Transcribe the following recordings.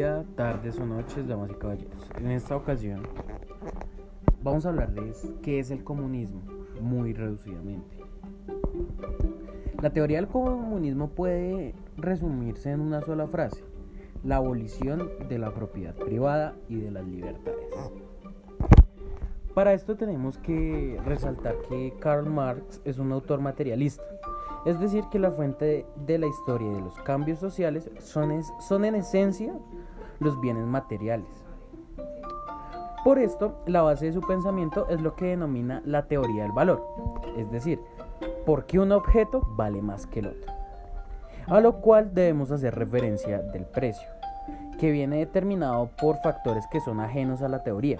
día, tardes o noches, damas y caballeros. En esta ocasión vamos a hablarles qué es el comunismo, muy reducidamente. La teoría del comunismo puede resumirse en una sola frase, la abolición de la propiedad privada y de las libertades. Para esto tenemos que resaltar que Karl Marx es un autor materialista es decir, que la fuente de la historia y de los cambios sociales son, son en esencia los bienes materiales. Por esto, la base de su pensamiento es lo que denomina la teoría del valor, es decir, por qué un objeto vale más que el otro. A lo cual debemos hacer referencia del precio, que viene determinado por factores que son ajenos a la teoría.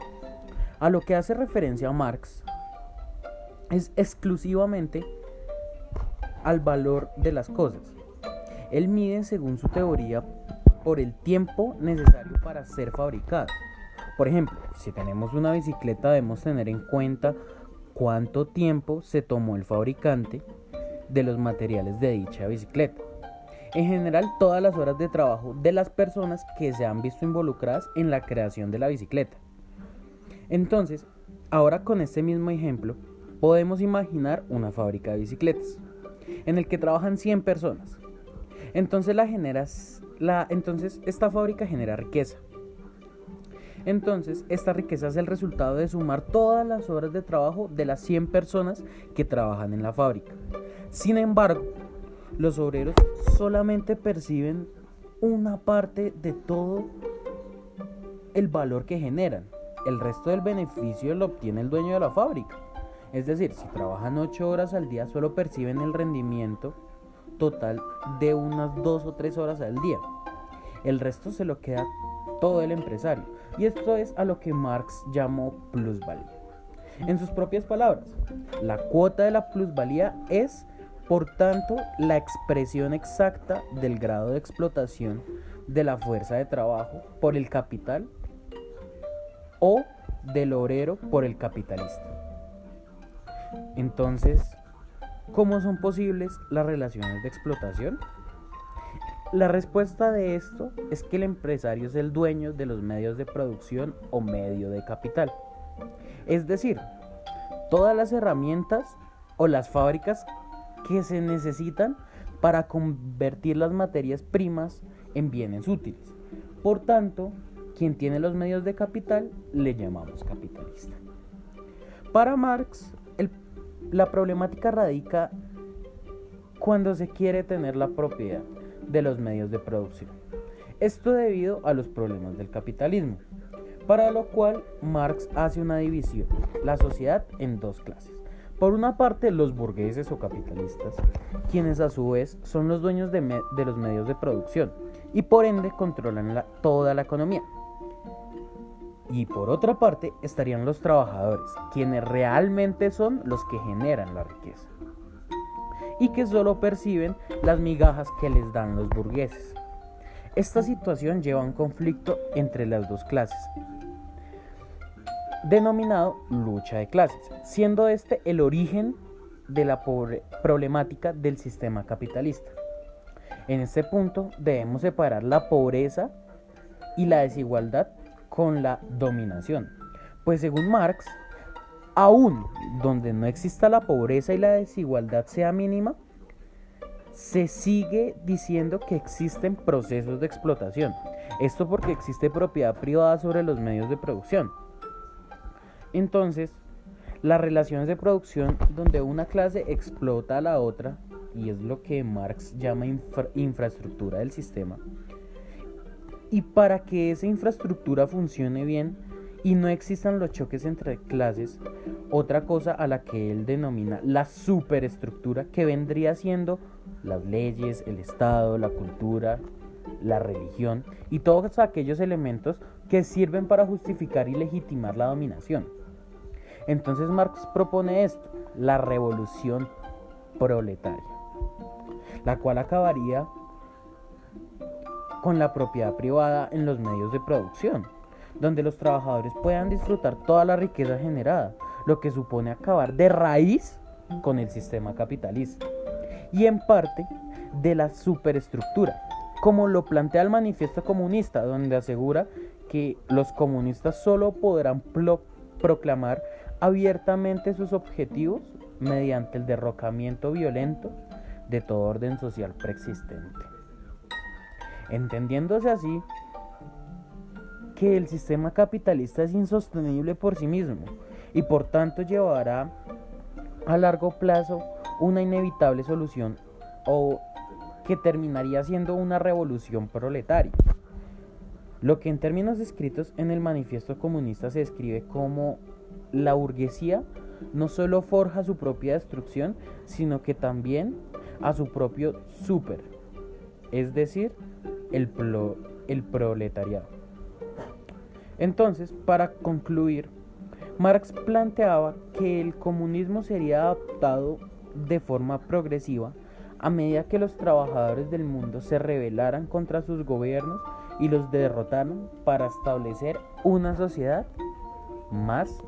A lo que hace referencia Marx es exclusivamente al valor de las cosas. Él mide, según su teoría, por el tiempo necesario para ser fabricado. Por ejemplo, si tenemos una bicicleta debemos tener en cuenta cuánto tiempo se tomó el fabricante de los materiales de dicha bicicleta. En general, todas las horas de trabajo de las personas que se han visto involucradas en la creación de la bicicleta. Entonces, ahora con este mismo ejemplo, podemos imaginar una fábrica de bicicletas en el que trabajan 100 personas. Entonces, la generas, la, entonces esta fábrica genera riqueza. Entonces, esta riqueza es el resultado de sumar todas las horas de trabajo de las 100 personas que trabajan en la fábrica. Sin embargo, los obreros solamente perciben una parte de todo el valor que generan. El resto del beneficio lo obtiene el dueño de la fábrica. Es decir, si trabajan 8 horas al día, solo perciben el rendimiento total de unas 2 o 3 horas al día. El resto se lo queda todo el empresario. Y esto es a lo que Marx llamó plusvalía. En sus propias palabras, la cuota de la plusvalía es, por tanto, la expresión exacta del grado de explotación de la fuerza de trabajo por el capital o del obrero por el capitalista. Entonces, ¿cómo son posibles las relaciones de explotación? La respuesta de esto es que el empresario es el dueño de los medios de producción o medio de capital. Es decir, todas las herramientas o las fábricas que se necesitan para convertir las materias primas en bienes útiles. Por tanto, quien tiene los medios de capital le llamamos capitalista. Para Marx, la problemática radica cuando se quiere tener la propiedad de los medios de producción. Esto debido a los problemas del capitalismo, para lo cual Marx hace una división, la sociedad en dos clases. Por una parte, los burgueses o capitalistas, quienes a su vez son los dueños de, los medios de producción y por ende controlan toda la economía. Y por otra parte estarían los trabajadores, quienes realmente son los que generan la riqueza. Y que solo perciben las migajas que les dan los burgueses. Esta situación lleva a un conflicto entre las dos clases, denominado lucha de clases, siendo este el origen de la problemática del sistema capitalista. En este punto debemos separar la pobreza y la desigualdad con la dominación. Pues según Marx, aún donde no exista la pobreza y la desigualdad sea mínima, se sigue diciendo que existen procesos de explotación. Esto porque existe propiedad privada sobre los medios de producción. Entonces, las relaciones de producción donde una clase explota a la otra, y es lo que Marx llama infraestructura del sistema, y para que esa infraestructura funcione bien y no existan los choques entre clases, otra cosa a la que él denomina la superestructura, que vendría siendo las leyes, el Estado, la cultura, la religión y todos aquellos elementos que sirven para justificar y legitimar la dominación. Entonces Marx propone esto, la revolución proletaria, la cual acabaría con la propiedad privada en los medios de producción, donde los trabajadores puedan disfrutar toda la riqueza generada, lo que supone acabar de raíz con el sistema capitalista y en parte de la superestructura, como lo plantea el manifiesto comunista, donde asegura que los comunistas solo podrán proclamar abiertamente sus objetivos mediante el derrocamiento violento de todo orden social preexistente. Entendiéndose así que el sistema capitalista es insostenible por sí mismo y por tanto llevará a largo plazo una inevitable solución o que terminaría siendo una revolución proletaria. Lo que en términos escritos en el manifiesto comunista se describe como la burguesía no solo forja su propia destrucción, sino que también a su propio super, es decir, el, el proletariado. Entonces, para concluir, Marx planteaba que el comunismo sería adaptado de forma progresiva a medida que los trabajadores del mundo se rebelaran contra sus gobiernos y los derrotaran para establecer una sociedad más